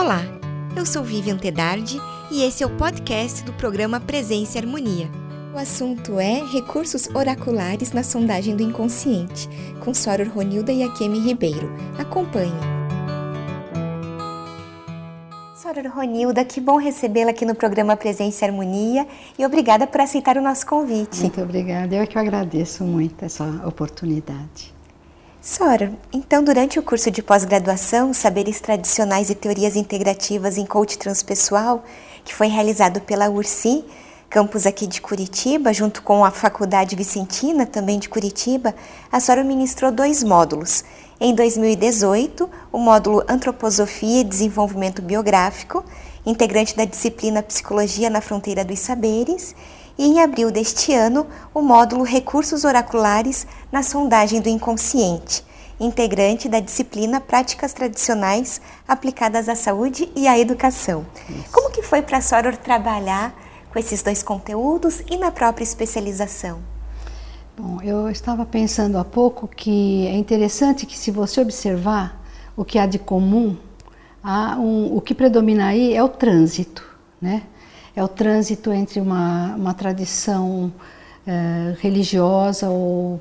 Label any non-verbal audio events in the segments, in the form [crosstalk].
Olá, eu sou Vivian Tedardi e esse é o podcast do programa Presença e Harmonia. O assunto é recursos oraculares na sondagem do inconsciente, com Soror Ronilda e Akemi Ribeiro. Acompanhe. Soror Ronilda, que bom recebê-la aqui no programa Presença e Harmonia e obrigada por aceitar o nosso convite. Muito obrigada, eu é que agradeço muito essa oportunidade. Sora, então durante o curso de pós-graduação Saberes Tradicionais e Teorias Integrativas em Coach Transpessoal, que foi realizado pela URSI, campus aqui de Curitiba, junto com a Faculdade Vicentina, também de Curitiba, a Sora ministrou dois módulos. Em 2018, o módulo Antroposofia e Desenvolvimento Biográfico, integrante da disciplina Psicologia na Fronteira dos Saberes, e em abril deste ano, o módulo Recursos Oraculares na Sondagem do Inconsciente, integrante da disciplina Práticas Tradicionais aplicadas à saúde e à educação. Isso. Como que foi para a Soror trabalhar com esses dois conteúdos e na própria especialização? Bom, eu estava pensando há pouco que é interessante que se você observar o que há de comum, um, o que predomina aí é o trânsito, né? é o trânsito entre uma, uma tradição é, religiosa ou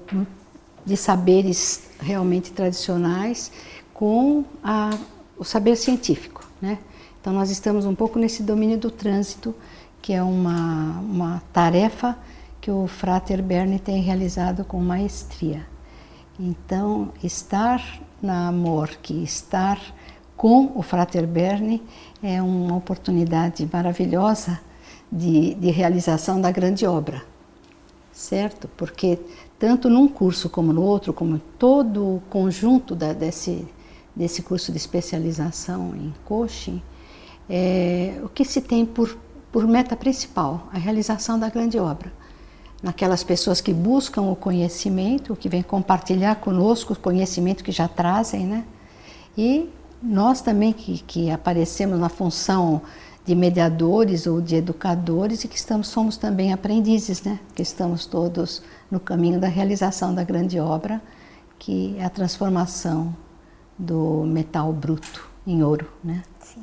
de saberes realmente tradicionais com a, o saber científico. Né? Então, nós estamos um pouco nesse domínio do trânsito, que é uma, uma tarefa que o Frater Berni tem realizado com maestria. Então, estar na Morque, estar com o Frater Berni é uma oportunidade maravilhosa de, de realização da grande obra, certo? Porque tanto num curso como no outro, como todo o conjunto da, desse, desse curso de especialização em coaching, é, o que se tem por, por meta principal? A realização da grande obra. Naquelas pessoas que buscam o conhecimento, que vêm compartilhar conosco o conhecimento que já trazem, né? E nós também que, que aparecemos na função de mediadores ou de educadores e que estamos, somos também aprendizes, né? que estamos todos no caminho da realização da grande obra, que é a transformação do metal bruto em ouro, né? Sim.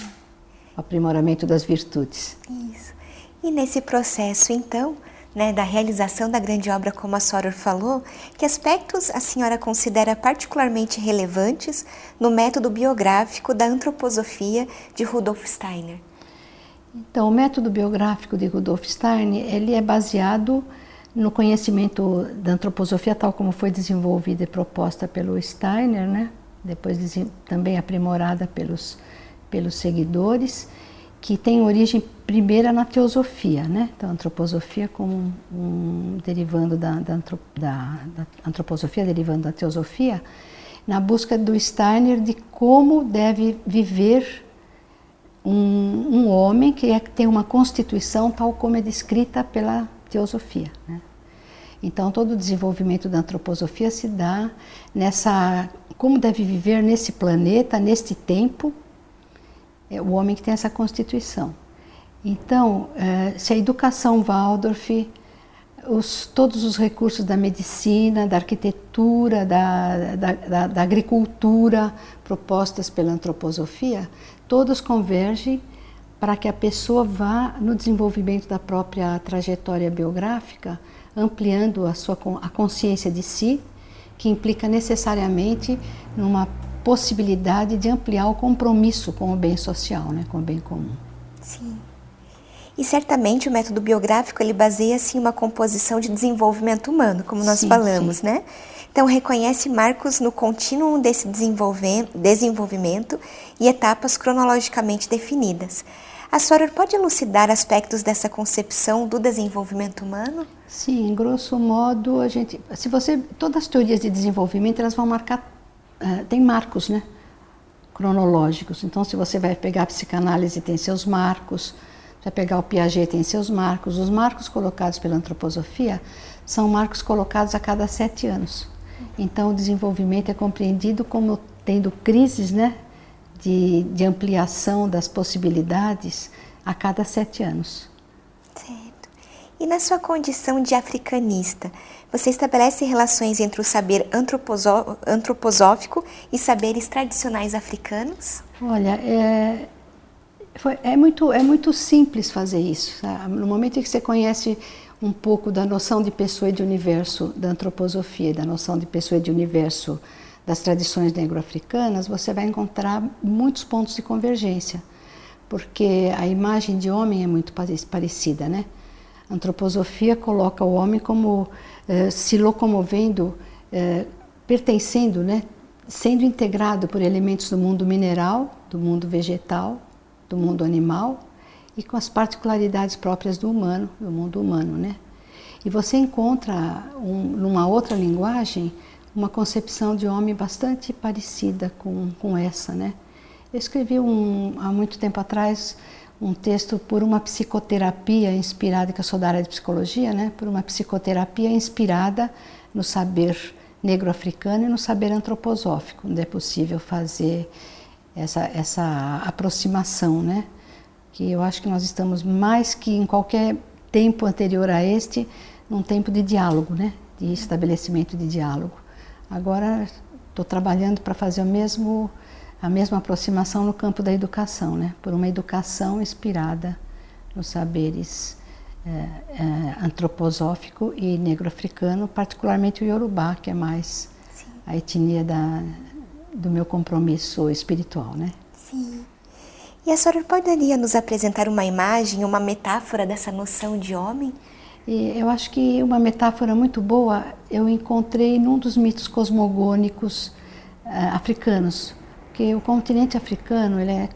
O aprimoramento das virtudes. Isso. E nesse processo, então, né, da realização da grande obra, como a Soror falou, que aspectos a senhora considera particularmente relevantes no método biográfico da antroposofia de Rudolf Steiner? Então, o método biográfico de Rudolf Steiner, ele é baseado no conhecimento da antroposofia tal como foi desenvolvida e proposta pelo Steiner, né? depois também aprimorada pelos, pelos seguidores, que tem origem primeira na teosofia, né? Então, a antroposofia como um, derivando da, da, da, da, antroposofia, derivando da teosofia, na busca do Steiner de como deve viver um, um homem que é, tem uma constituição tal como é descrita pela teosofia, né? Então, todo o desenvolvimento da antroposofia se dá nessa como deve viver nesse planeta, neste tempo, é o homem que tem essa constituição. Então, é, se a educação Waldorf, os, todos os recursos da medicina, da arquitetura, da, da, da, da agricultura propostas pela antroposofia, todos convergem para que a pessoa vá no desenvolvimento da própria trajetória biográfica, ampliando a sua a consciência de si, que implica necessariamente numa possibilidade de ampliar o compromisso com o bem social, né, com o bem comum. Sim. E certamente o método biográfico ele baseia-se em uma composição de desenvolvimento humano, como nós sim, falamos, sim. né? Então reconhece marcos no contínuo desse desenvolvimento e etapas cronologicamente definidas. A Soror pode elucidar aspectos dessa concepção do desenvolvimento humano? Sim, em grosso modo, a gente, se você, todas as teorias de desenvolvimento, elas vão marcar uh, tem marcos, né? Cronológicos. Então, se você vai pegar a psicanálise, tem seus marcos. Vai pegar o Piaget, tem seus marcos. Os marcos colocados pela antroposofia são marcos colocados a cada sete anos. Então, o desenvolvimento é compreendido como tendo crises, né? De, de ampliação das possibilidades a cada sete anos. Certo. E na sua condição de africanista, você estabelece relações entre o saber antroposófico e saberes tradicionais africanos? Olha, é, Foi, é, muito, é muito simples fazer isso. Sabe? No momento em que você conhece um pouco da noção de pessoa e de universo da antroposofia, da noção de pessoa e de universo das tradições negro-africanas, você vai encontrar muitos pontos de convergência, porque a imagem de homem é muito parecida, né? A antroposofia coloca o homem como eh, se locomovendo, eh, pertencendo, né? Sendo integrado por elementos do mundo mineral, do mundo vegetal, do mundo animal e com as particularidades próprias do humano, do mundo humano, né? E você encontra um, numa outra linguagem uma concepção de homem bastante parecida com, com essa, né? Eu escrevi um, há muito tempo atrás um texto por uma psicoterapia inspirada, que eu sou da área de psicologia, né? Por uma psicoterapia inspirada no saber negro-africano e no saber antroposófico, onde é possível fazer essa, essa aproximação, né? que eu acho que nós estamos mais que em qualquer tempo anterior a este, num tempo de diálogo, né? de estabelecimento de diálogo. Agora estou trabalhando para fazer o mesmo, a mesma aproximação no campo da educação, né? por uma educação inspirada nos saberes é, é, antroposófico e negro-africano, particularmente o Yorubá, que é mais Sim. a etnia da, do meu compromisso espiritual. Né? Sim. E a senhora poderia nos apresentar uma imagem, uma metáfora dessa noção de homem? E eu acho que uma metáfora muito boa eu encontrei num dos mitos cosmogônicos uh, africanos, porque o continente africano ele é,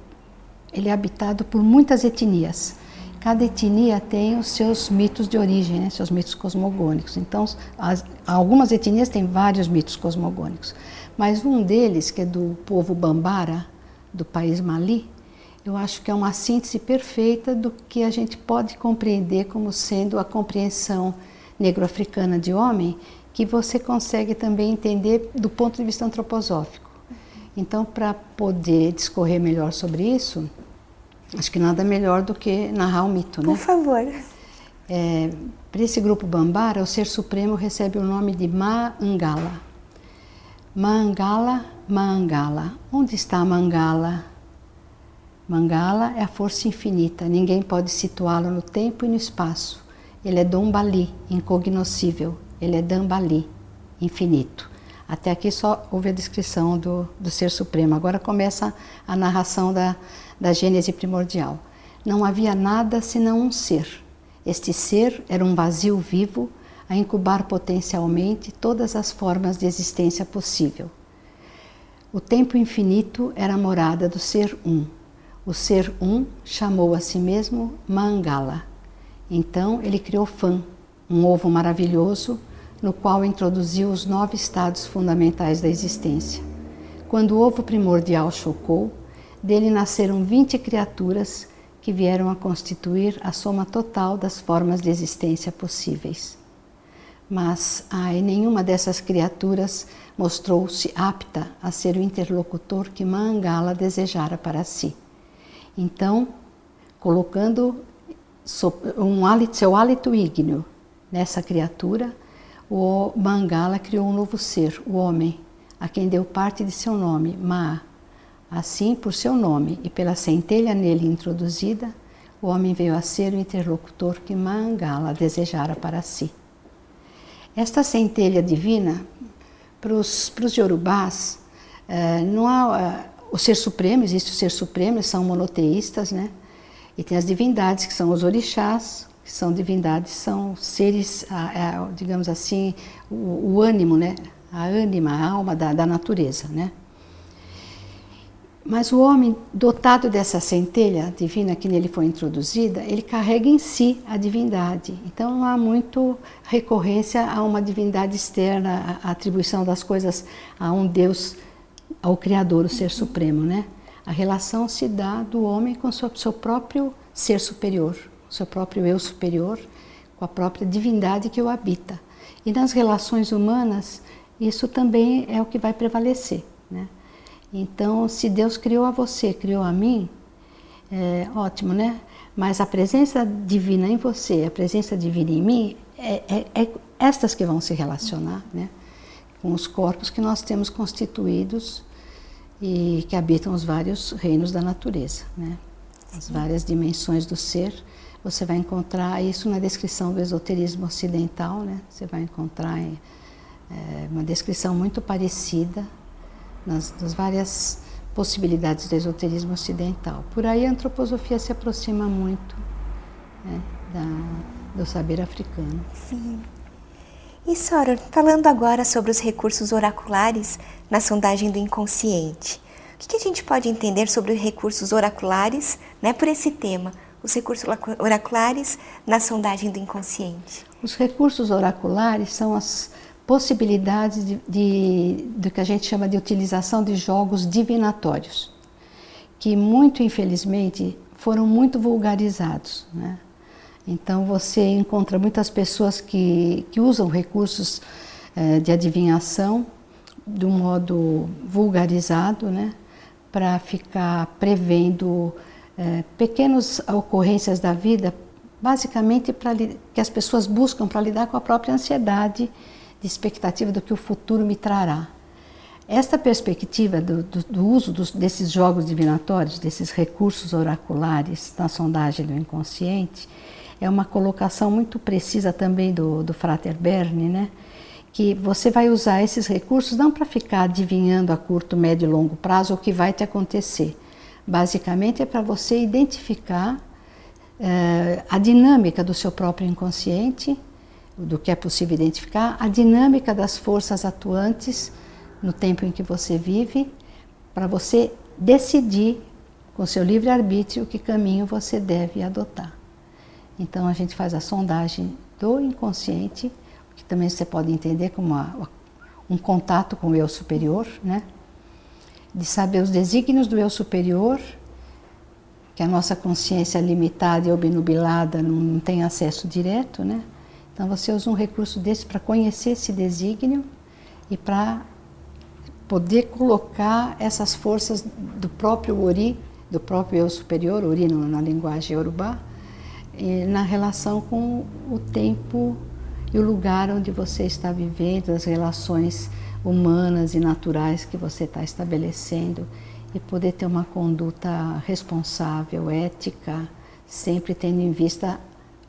ele é habitado por muitas etnias. Cada etnia tem os seus mitos de origem, né, seus mitos cosmogônicos. Então, as, algumas etnias têm vários mitos cosmogônicos, mas um deles, que é do povo Bambara, do país Mali, eu acho que é uma síntese perfeita do que a gente pode compreender como sendo a compreensão negro-africana de homem, que você consegue também entender do ponto de vista antroposófico. Então, para poder discorrer melhor sobre isso, acho que nada melhor do que narrar o mito, né? Por favor. É, para esse grupo Bambara, o Ser Supremo recebe o nome de Maangala. Maangala, Maangala. Onde está Mangala? Mangala é a força infinita, ninguém pode situá-lo no tempo e no espaço. Ele é Dombali, incognoscível. Ele é Dambali, infinito. Até aqui só houve a descrição do, do Ser Supremo. Agora começa a narração da, da Gênese primordial. Não havia nada senão um ser. Este ser era um vazio vivo a incubar potencialmente todas as formas de existência possível. O tempo infinito era a morada do Ser Um o ser um chamou a si mesmo Mangala. Então ele criou Fan, um ovo maravilhoso no qual introduziu os nove estados fundamentais da existência. Quando o ovo primordial chocou, dele nasceram 20 criaturas que vieram a constituir a soma total das formas de existência possíveis. Mas, ai, nenhuma dessas criaturas mostrou-se apta a ser o interlocutor que Mangala desejara para si. Então, colocando um hálito, seu hálito ígneo nessa criatura, o Mangala criou um novo ser, o homem, a quem deu parte de seu nome, Ma. Assim, por seu nome e pela centelha nele introduzida, o homem veio a ser o interlocutor que Mangala desejara para si. Esta centelha divina, para os yorubás, eh, não há eh, o ser supremo, existe o ser supremo, são monoteístas, né? E tem as divindades, que são os orixás, que são divindades, são seres, digamos assim, o, ânimo, né? A ânima, a alma da, da natureza, né? Mas o homem, dotado dessa centelha divina que nele foi introduzida, ele carrega em si a divindade. Então não há muito recorrência a uma divindade externa, a atribuição das coisas a um Deus ao Criador, o Ser Supremo, né? A relação se dá do homem com o seu próprio ser superior, o seu próprio eu superior, com a própria divindade que o habita. E nas relações humanas, isso também é o que vai prevalecer, né? Então, se Deus criou a você, criou a mim, é ótimo, né? Mas a presença divina em você, a presença divina em mim, é, é, é estas que vão se relacionar, né? Com os corpos que nós temos constituídos e que habitam os vários reinos da natureza. Né? as várias dimensões do ser. Você vai encontrar isso na descrição do esoterismo ocidental, né? Você vai encontrar é, uma descrição muito parecida nas, nas várias possibilidades do esoterismo ocidental. Por aí a antroposofia se aproxima muito né, da, do saber africano. Sim. E Sora, falando agora sobre os recursos oraculares na sondagem do inconsciente, o que, que a gente pode entender sobre os recursos oraculares, né, por esse tema, os recursos oraculares na sondagem do inconsciente? Os recursos oraculares são as possibilidades de, de, do que a gente chama de utilização de jogos divinatórios, que muito infelizmente foram muito vulgarizados. Né? Então você encontra muitas pessoas que, que usam recursos eh, de adivinhação de um modo vulgarizado, né? para ficar prevendo eh, pequenas ocorrências da vida, basicamente pra, que as pessoas buscam para lidar com a própria ansiedade de expectativa do que o futuro me trará. Esta perspectiva do, do, do uso dos, desses jogos divinatórios, desses recursos oraculares na sondagem do inconsciente, é uma colocação muito precisa também do, do Frater Berni, né? que você vai usar esses recursos não para ficar adivinhando a curto, médio e longo prazo o que vai te acontecer. Basicamente é para você identificar eh, a dinâmica do seu próprio inconsciente do que é possível identificar, a dinâmica das forças atuantes no tempo em que você vive, para você decidir com seu livre-arbítrio que caminho você deve adotar. Então a gente faz a sondagem do inconsciente, que também você pode entender como um contato com o eu superior, né? De saber os desígnios do eu superior, que a nossa consciência limitada e obnubilada não, tem acesso direto, né? Então você usa um recurso desse para conhecer esse desígnio e para poder colocar essas forças do próprio Ori, do próprio eu superior, Ori na linguagem Yorubá, na relação com o tempo e o lugar onde você está vivendo, as relações humanas e naturais que você está estabelecendo e poder ter uma conduta responsável, ética, sempre tendo em vista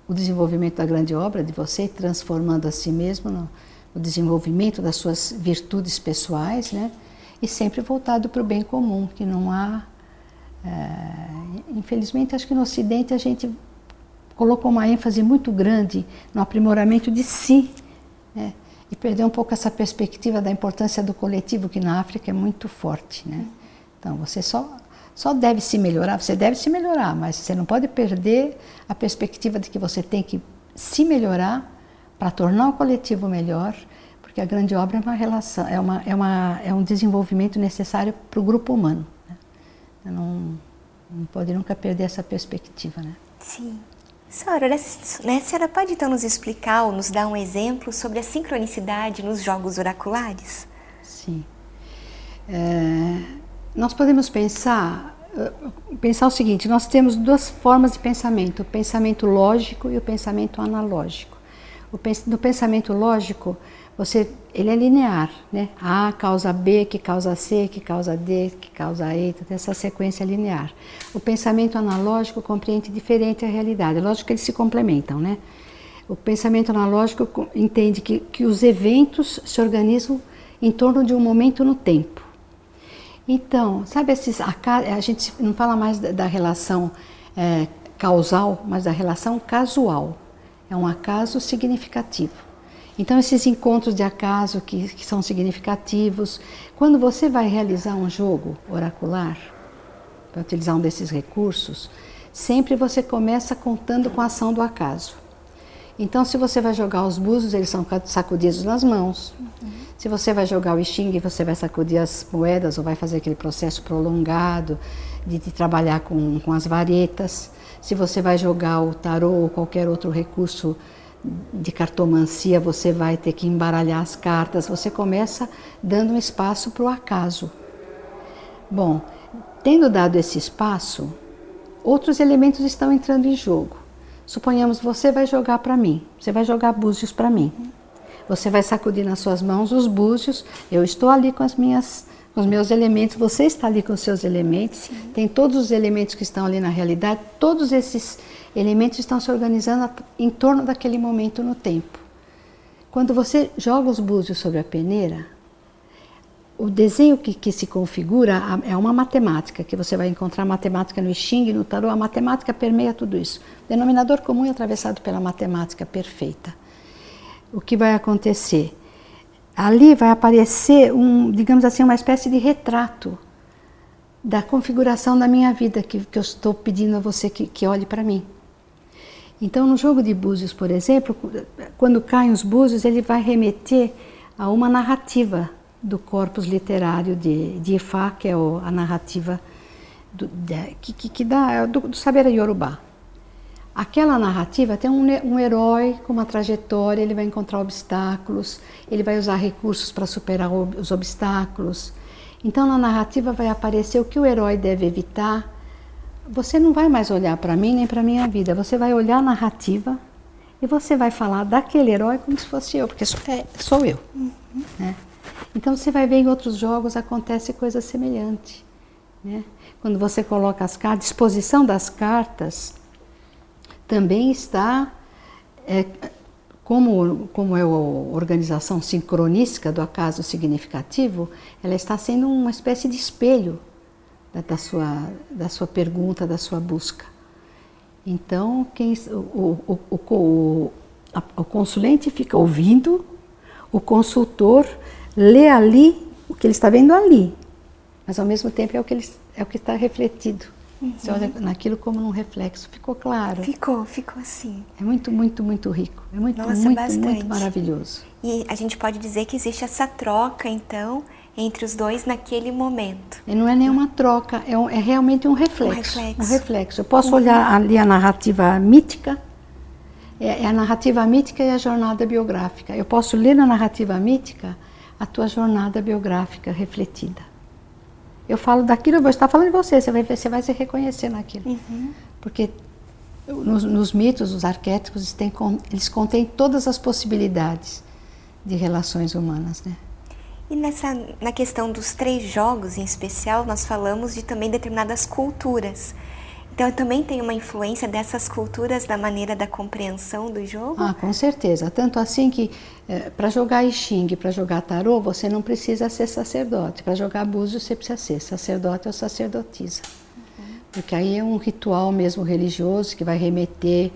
o desenvolvimento da grande obra de você, transformando a si mesmo no, no desenvolvimento das suas virtudes pessoais, né? E sempre voltado para o bem comum, que não há. É, infelizmente, acho que no Ocidente a gente colocou uma ênfase muito grande no aprimoramento de si, né? E perdeu um pouco essa perspectiva da importância do coletivo, que na África é muito forte, né? Então, você só só deve se melhorar, você deve se melhorar, mas você não pode perder a perspectiva de que você tem que se melhorar para tornar o coletivo melhor, porque a grande obra é uma relação, é, uma, é, uma, é um desenvolvimento necessário para o grupo humano. Né? Não, não pode nunca perder essa perspectiva, né? Sim. Senhora, né, a senhora pode então nos explicar ou nos dar um exemplo sobre a sincronicidade nos jogos oraculares? Sim. É nós podemos pensar, eh, pensar o seguinte: nós temos duas formas de pensamento, o pensamento lógico e o pensamento analógico. O pens no pensamento lógico, você, ele é linear, né? A causa B, que causa C, que causa D, que causa E, então essa sequência linear. O pensamento analógico compreende diferente a realidade. É lógico que eles se complementam, né? O pensamento analógico entende que, que os eventos se organizam em torno de um momento no tempo. Então, sabe esses. A, a gente não fala mais da, da relação é, causal, mas da relação casual. É um acaso significativo. Então, esses encontros de acaso que, que são significativos, quando você vai realizar um jogo oracular, para utilizar um desses recursos, sempre você começa contando com a ação do acaso. Então, se você vai jogar os búzios, eles são sacudidos nas mãos. Uhum. Se você vai jogar o xing, você vai sacudir as moedas ou vai fazer aquele processo prolongado de, de trabalhar com, com as varetas. Se você vai jogar o tarô ou qualquer outro recurso de cartomancia, você vai ter que embaralhar as cartas. Você começa dando um espaço para o acaso. Bom, tendo dado esse espaço, outros elementos estão entrando em jogo. Suponhamos você vai jogar para mim, você vai jogar búzios para mim. Você vai sacudir nas suas mãos os búzios. Eu estou ali com as minhas os meus elementos, você está ali com os seus elementos, Sim. tem todos os elementos que estão ali na realidade, todos esses elementos estão se organizando em torno daquele momento no tempo. Quando você joga os búzios sobre a peneira, o desenho que, que, se configura é uma matemática, que você vai encontrar matemática no Xing no Tarot, a matemática permeia tudo isso. Denominador comum é atravessado pela matemática perfeita. O que vai acontecer? Ali vai aparecer um, digamos assim, uma espécie de retrato da configuração da minha vida que, que eu estou pedindo a você que, que olhe para mim. Então, no jogo de búzios, por exemplo, quando caem os búzios, ele vai remeter a uma narrativa do corpus literário de, de Ifá, que é o, a narrativa do, de, que, que, dá do, do saber Yorubá. Aquela narrativa tem um, um herói com uma trajetória, ele vai encontrar obstáculos, ele vai usar recursos para superar os obstáculos. Então, na narrativa vai aparecer o que o herói deve evitar. Você não vai mais olhar para mim nem para minha vida, você vai olhar a narrativa e você vai falar daquele herói como se fosse eu, porque sou, é, sou eu. Uhum. Né? Então você vai ver em outros jogos acontece coisa semelhante. Né? Quando você coloca as cartas, a disposição das cartas também está, é, como, como é a organização sincronística do acaso significativo, ela está sendo uma espécie de espelho da, da sua, da sua pergunta, da sua busca. Então, quem, o, o, o, o, consulente fica ouvindo, o consultor lê ali o que ele está vendo ali, mas ao mesmo tempo é o que, ele, é o que está refletido. Uhum. Você olha naquilo como num reflexo. Ficou claro? Ficou, ficou assim. É muito, muito, muito rico. É muito, Nossa, muito, bastante. muito maravilhoso. E a gente pode dizer que existe essa troca, então, entre os dois naquele momento. E não é nenhuma troca, é, um, é realmente um reflexo, um reflexo. Um reflexo. Eu posso uhum. olhar ali a narrativa mítica é, é a narrativa mítica e a jornada biográfica. Eu posso ler na narrativa mítica a tua jornada biográfica refletida. Eu falo daquilo, eu vou estar falando de você, você vai, você vai se reconhecer naquilo. Uhum. Porque nos, nos, mitos, os arquétipos, têm, eles contêm todas as possibilidades de relações humanas, né? E nessa, na questão dos três jogos em especial, nós falamos de também determinadas culturas. Então também tem uma influência dessas culturas na maneira da compreensão do jogo? Ah, com certeza. Tanto assim que é, para jogar I Ching, para jogar tarô, você não precisa ser sacerdote. Para jogar búzios você precisa ser sacerdote ou sacerdotisa. Uhum. Porque aí é um ritual mesmo religioso que vai remeter,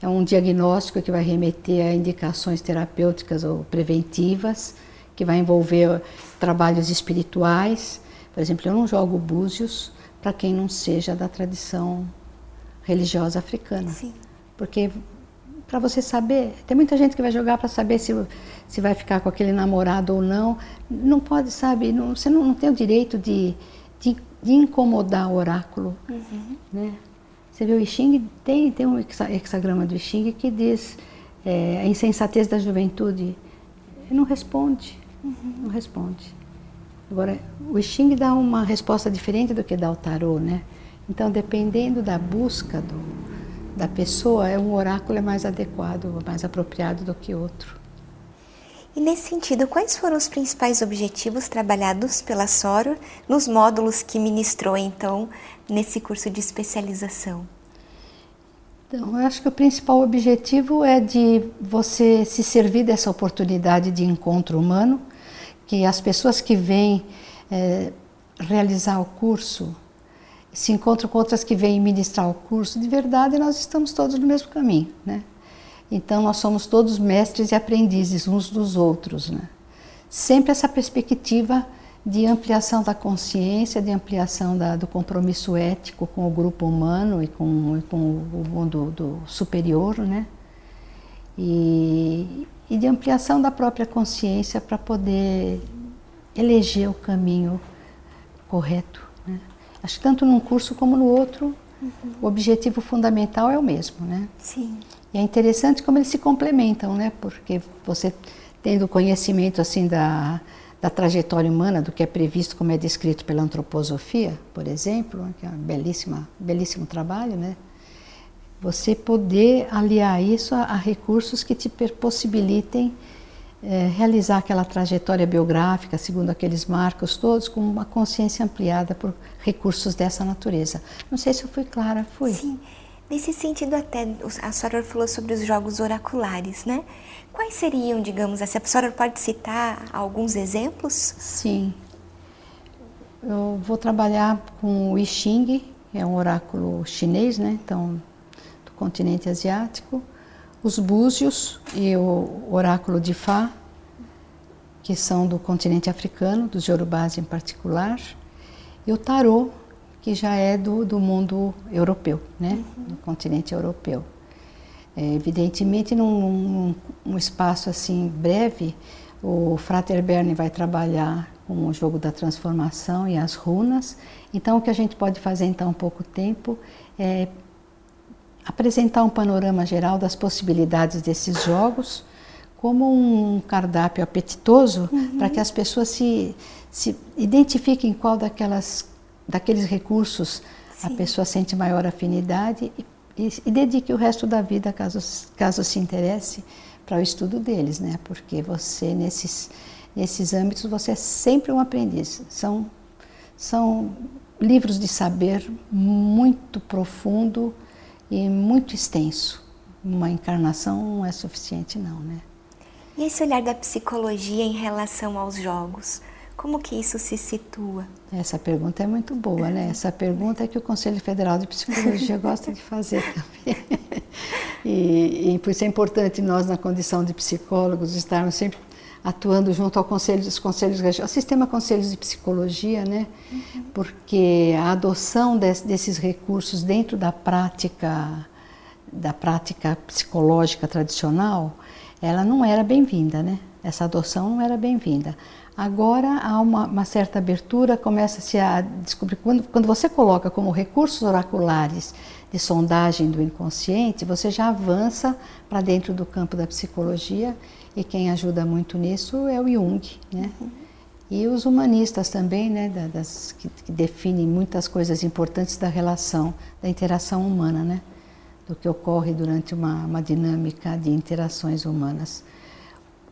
é um diagnóstico que vai remeter a indicações terapêuticas ou preventivas, que vai envolver trabalhos espirituais. Por exemplo, eu não jogo búzios para quem não seja da tradição religiosa africana. Sim. Porque para você saber, tem muita gente que vai jogar para saber se, se vai ficar com aquele namorado ou não. Não pode, sabe, não, você não, não, tem o direito de, de, de incomodar o oráculo. Uhum. Né? Você vê o Xing, tem, tem um hexagrama do Xing que diz é, a insensatez da juventude. Não responde, uhum. não responde. Agora, o Xing dá uma resposta diferente do que dá o tarô, né? Então, dependendo da busca do, da pessoa, é um oráculo é mais adequado, mais apropriado do que outro. E nesse sentido, quais foram os principais objetivos trabalhados pela Soro nos módulos que ministrou então nesse curso de especialização? Então, eu acho que o principal objetivo é de você se servir dessa oportunidade de encontro humano que as pessoas que vêm é, realizar o curso se encontram com outras que vêm ministrar o curso, de verdade nós estamos todos no mesmo caminho, né? Então nós somos todos mestres e aprendizes uns dos outros, né? Sempre essa perspectiva de ampliação da consciência, de ampliação da, do compromisso ético com o grupo humano e com, e com o mundo do superior, né? E, e de ampliação da própria consciência para poder eleger o caminho correto. Né? Acho que tanto num curso como no outro, uhum. o objetivo fundamental é o mesmo, né? Sim. E é interessante como eles se complementam, né? Porque você tendo conhecimento assim da, da trajetória humana, do que é previsto, como é descrito pela antroposofia, por exemplo, que é um belíssima, belíssimo trabalho, né? Você poder aliar isso a, a recursos que te possibilitem é, realizar aquela trajetória biográfica segundo aqueles marcos todos com uma consciência ampliada por recursos dessa natureza. Não sei se eu fui clara, fui. Sim. Nesse sentido, até a senhora falou sobre os jogos oraculares, né? Quais seriam, digamos assim, a senhora pode citar alguns exemplos? Sim. Eu vou trabalhar com o I Ching, que é um oráculo chinês, né? Então, continente asiático. Os búzios e o oráculo de Fá, que são do continente africano, dos Yorubás em particular. E o tarô, que já é do, do mundo europeu, né? Uhum. do continente europeu. É, evidentemente, num, num, num, espaço assim breve, o Frater Berne vai trabalhar com o jogo da transformação e as runas. Então, o que a gente pode fazer em tão pouco tempo é apresentar um panorama geral das possibilidades desses jogos, como um cardápio apetitoso, uhum. para que as pessoas se, se identifiquem qual daquelas daqueles recursos Sim. a pessoa sente maior afinidade e, e, e, dedique o resto da vida, caso, caso se interesse, para o estudo deles, né? Porque você, nesses, nesses âmbitos, você é sempre um aprendiz. São, são livros de saber muito profundo e muito extenso. Uma encarnação não é suficiente, não, né? E esse olhar da psicologia em relação aos jogos? Como que isso se situa? Essa pergunta é muito boa, né? Essa pergunta é que o Conselho Federal de Psicologia gosta de fazer também. [laughs] E, e por isso é importante nós, na condição de psicólogos, estarmos sempre atuando junto ao conselho, dos conselhos regionais, ao sistema conselhos de psicologia, né? Uhum. Porque a adoção desses recursos dentro da prática da prática psicológica tradicional, ela não era bem-vinda, né? Essa adoção não era bem-vinda. Agora há uma, uma, certa abertura, começa-se a descobrir. Quando, quando você coloca como recursos oraculares de sondagem do inconsciente, você já avança para dentro do campo da psicologia e quem ajuda muito nisso é o Jung, né? Uhum. E os humanistas também, né, das, que, que, definem muitas coisas importantes da relação, da interação humana, né? Do que ocorre durante uma, uma dinâmica de interações humanas.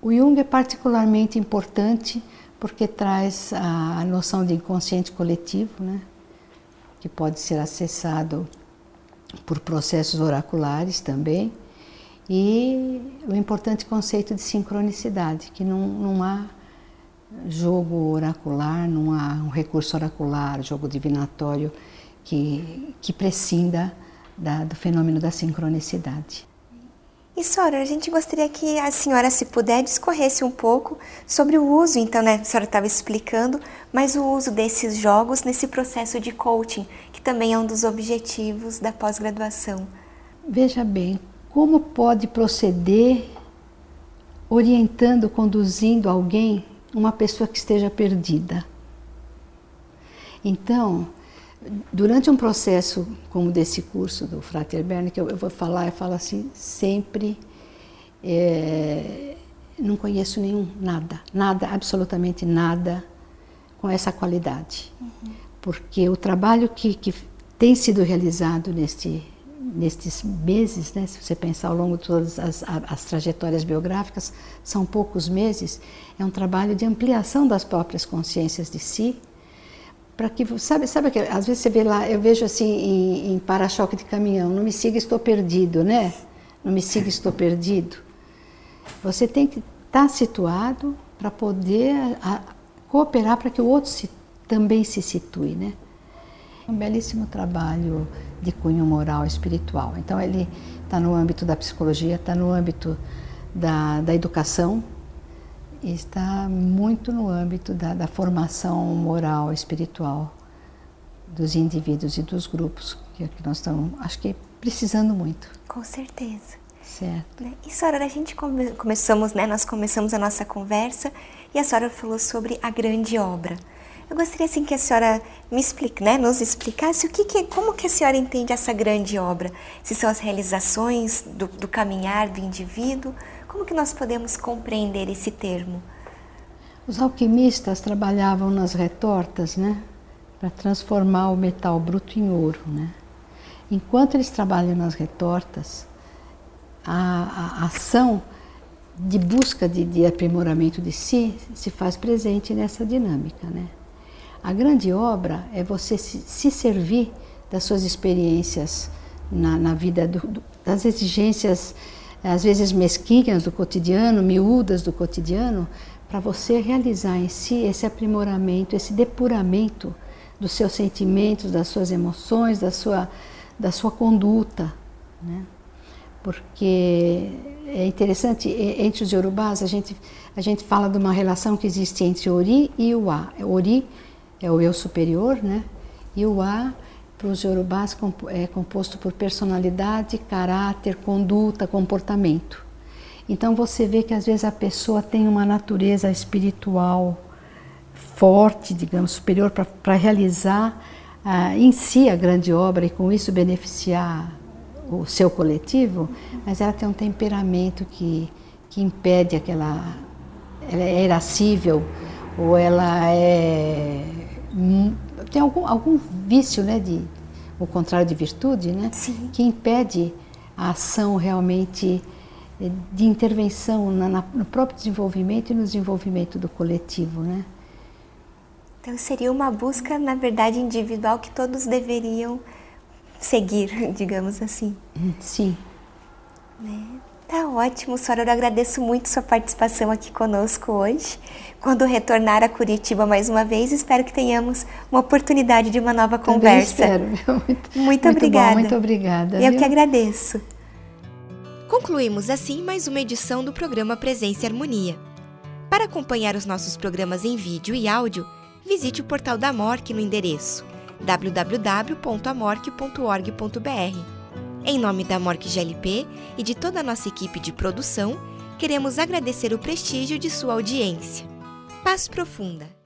O Jung é particularmente importante porque traz a noção de inconsciente coletivo, né? que pode ser acessado por processos oraculares também, e o importante conceito de sincronicidade, que não, não há jogo oracular, não há um recurso oracular, jogo divinatório que, que prescinda da, do fenômeno da sincronicidade. E Sora, a gente gostaria que a senhora, se puder, discorresse um pouco sobre o uso, então, né, a senhora estava explicando, mas o uso desses jogos nesse processo de coaching, que também é um dos objetivos da pós-graduação. Veja bem, como pode proceder orientando, conduzindo alguém, uma pessoa que esteja perdida? Então, durante um processo como desse curso do Frater Berne, que eu, eu vou falar, eu falo assim, sempre é, não conheço nenhum, nada, nada, absolutamente nada com essa qualidade. Uhum. Porque o trabalho que, que tem sido realizado neste, nestes meses, né, se você pensar ao longo de todas as, as trajetórias biográficas, são poucos meses, é um trabalho de ampliação das próprias consciências de si, para que sabe sabe que às vezes você vê lá eu vejo assim em, em para-choque de caminhão não me siga estou perdido né? Não me siga estou perdido. Você tem que estar tá situado para poder a, cooperar para que o outro se, também se situe né? Um belíssimo trabalho de cunho moral e espiritual então ele está no âmbito da psicologia está no âmbito da, da educação está muito no âmbito da, da formação moral, espiritual dos indivíduos e dos grupos que, que nós estamos, acho que precisando muito. Com certeza. Certo. Né? E Sora, a gente come, começamos, né? Nós começamos a nossa conversa e a senhora falou sobre a grande obra. Eu gostaria assim que a senhora me explique, né, nos explicasse o que, que como que a senhora entende essa grande obra. Se são as realizações do, do caminhar do indivíduo, como que nós podemos compreender esse termo? Os alquimistas trabalhavam nas retortas, né, para transformar o metal bruto em ouro, né? Enquanto eles trabalham nas retortas, a, a ação de busca de, de, aprimoramento de si se faz presente nessa dinâmica. Né? A grande obra é você se, se servir das suas experiências na, na vida, do, do, das exigências, às vezes mesquinhas do cotidiano, miúdas do cotidiano, para você realizar em si esse aprimoramento, esse depuramento dos seus sentimentos, das suas emoções, da sua, da sua conduta. Né? Porque é interessante, entre os Yorubás, a gente, a gente fala de uma relação que existe entre Ori e A. Ori é o eu superior, né? E o A, para os Yorubás, é composto por personalidade, caráter, conduta, comportamento. Então você vê que às vezes a pessoa tem uma natureza espiritual forte, digamos, superior para realizar ah, em si a grande obra e com isso beneficiar o seu coletivo, mas ela tem um temperamento que, que impede aquela. Ela é irascível ou ela é. tem algum, algum vício, né? De, o contrário de virtude, né? Sim. Que impede a ação realmente de intervenção na, na, no próprio desenvolvimento e no desenvolvimento do coletivo, né? Então seria uma busca, na verdade, individual que todos deveriam seguir, [laughs] digamos assim. Sim. Né? Tá ótimo, Sora. Eu agradeço muito sua participação aqui conosco hoje. Quando retornar a Curitiba mais uma vez, espero que tenhamos uma oportunidade de uma nova Também conversa. Espero. Muito, muito, muito obrigada. Bom, muito obrigada. Eu viu? que agradeço. Concluímos assim mais uma edição do programa Presença e Harmonia. Para acompanhar os nossos programas em vídeo e áudio, visite o portal da MORC no endereço www.amorque.org.br. Em nome da MORC GLP e de toda a nossa equipe de produção, queremos agradecer o prestígio de sua audiência. Paz profunda!